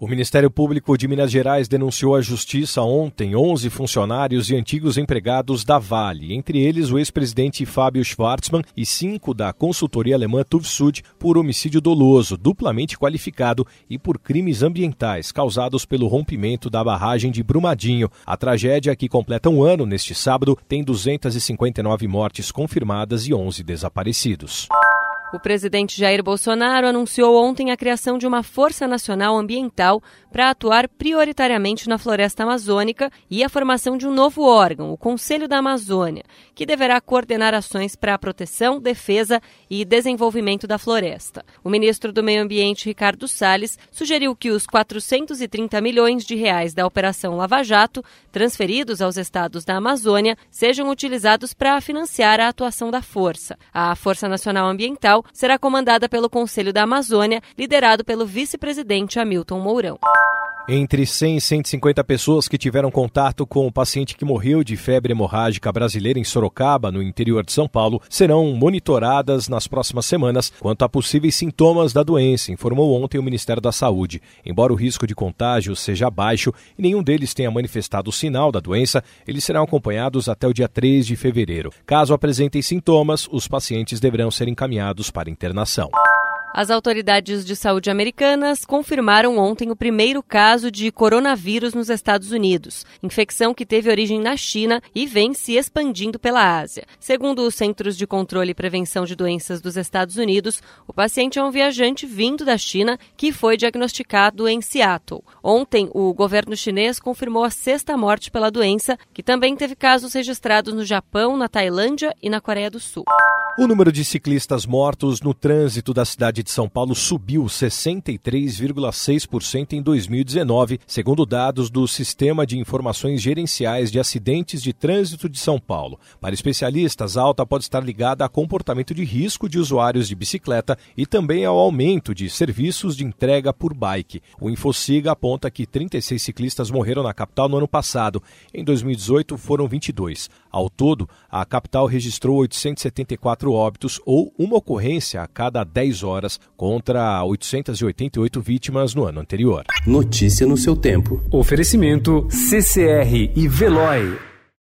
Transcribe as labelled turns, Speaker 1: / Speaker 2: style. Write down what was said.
Speaker 1: O Ministério Público de Minas Gerais denunciou à Justiça ontem 11 funcionários e antigos empregados da Vale, entre eles o ex-presidente Fábio Schwartzmann e cinco da consultoria alemã Tuvsud, por homicídio doloso, duplamente qualificado e por crimes ambientais causados pelo rompimento da barragem de Brumadinho. A tragédia, que completa um ano neste sábado, tem 259 mortes confirmadas e 11 desaparecidos.
Speaker 2: O presidente Jair Bolsonaro anunciou ontem a criação de uma Força Nacional Ambiental para atuar prioritariamente na floresta amazônica e a formação de um novo órgão, o Conselho da Amazônia, que deverá coordenar ações para a proteção, defesa e desenvolvimento da floresta. O ministro do Meio Ambiente, Ricardo Salles, sugeriu que os 430 milhões de reais da Operação Lava Jato, transferidos aos estados da Amazônia, sejam utilizados para financiar a atuação da força. A Força Nacional Ambiental será comandada pelo Conselho da Amazônia, liderado pelo vice-presidente Hamilton Mourão.
Speaker 1: Entre 100 e 150 pessoas que tiveram contato com o paciente que morreu de febre hemorrágica brasileira em Sorocaba, no interior de São Paulo, serão monitoradas nas próximas semanas quanto a possíveis sintomas da doença, informou ontem o Ministério da Saúde. Embora o risco de contágio seja baixo e nenhum deles tenha manifestado sinal da doença, eles serão acompanhados até o dia 3 de fevereiro. Caso apresentem sintomas, os pacientes deverão ser encaminhados para internação.
Speaker 2: As autoridades de saúde americanas confirmaram ontem o primeiro caso de coronavírus nos Estados Unidos, infecção que teve origem na China e vem se expandindo pela Ásia. Segundo os Centros de Controle e Prevenção de Doenças dos Estados Unidos, o paciente é um viajante vindo da China que foi diagnosticado em Seattle. Ontem, o governo chinês confirmou a sexta morte pela doença, que também teve casos registrados no Japão, na Tailândia e na Coreia do Sul.
Speaker 1: O número de ciclistas mortos no trânsito da cidade de São Paulo subiu 63,6% em 2019, segundo dados do Sistema de Informações Gerenciais de Acidentes de Trânsito de São Paulo. Para especialistas, a alta pode estar ligada a comportamento de risco de usuários de bicicleta e também ao aumento de serviços de entrega por bike. O Infociga aponta que 36 ciclistas morreram na capital no ano passado. Em 2018, foram 22. Ao todo, a capital registrou 874 quatro óbitos ou uma ocorrência a cada 10 horas contra 888 vítimas no ano anterior.
Speaker 3: Notícia no seu tempo.
Speaker 4: Oferecimento CCR e Veloy.